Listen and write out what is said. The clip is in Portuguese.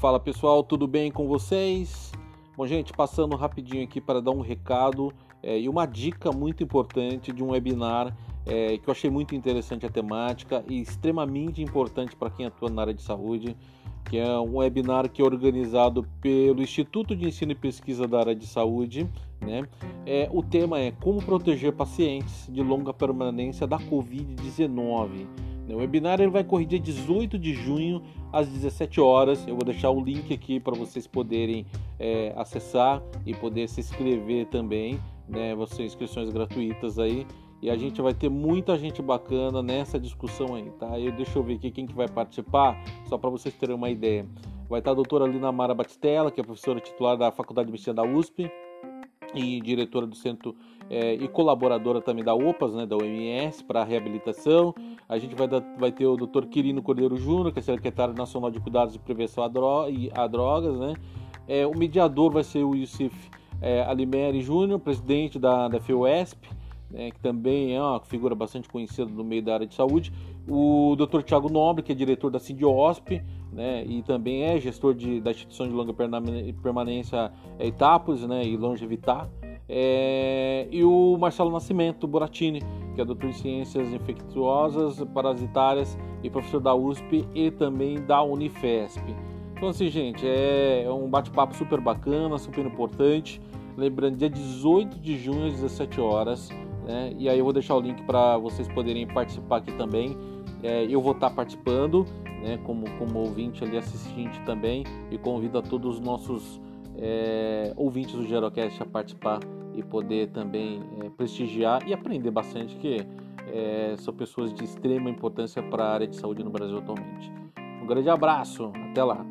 Fala pessoal, tudo bem com vocês? Bom, gente, passando rapidinho aqui para dar um recado é, e uma dica muito importante de um webinar é, que eu achei muito interessante a temática e extremamente importante para quem atua na área de saúde, que é um webinar que é organizado pelo Instituto de Ensino e Pesquisa da área de saúde. Né? É, o tema é como proteger pacientes de longa permanência da Covid-19. O webinar ele vai correr dia 18 de junho às 17 horas. Eu vou deixar o link aqui para vocês poderem é, acessar e poder se inscrever também. Né? Ser inscrições gratuitas aí. E a gente vai ter muita gente bacana nessa discussão aí, tá? Eu, deixa eu ver aqui quem que vai participar, só para vocês terem uma ideia. Vai estar a doutora Lina Mara Batistella, que é professora titular da Faculdade de Medicina da USP e diretora do Centro é, e colaboradora também da OPAS, né, da OMS, para reabilitação. A gente vai, vai ter o Dr. Quirino Cordeiro Júnior, que é secretário nacional de Cuidados de Prevenção a, dro a Drogas. Né? É, o mediador vai ser o Yusuf é, Alimeri Júnior, presidente da, da né, que também é uma figura bastante conhecida no meio da área de saúde. O Dr. Tiago Nobre, que é diretor da CIDIOSP, né, e também é gestor de, da instituição de longa permanência é, Itápolis né, e Longevitar. É, e o Marcelo Nascimento Buratini, que é doutor em ciências infecciosas, parasitárias e professor da USP e também da Unifesp. Então, assim, gente, é, é um bate-papo super bacana, super importante. Lembrando, dia 18 de junho às 17 horas. Né? E aí eu vou deixar o link para vocês poderem participar aqui também. É, eu vou estar participando, né, como, como ouvinte ali, assistente também, e convido a todos os nossos é, ouvintes do Gerocast a participar e poder também é, prestigiar e aprender bastante, que é, são pessoas de extrema importância para a área de saúde no Brasil atualmente. Um grande abraço, até lá!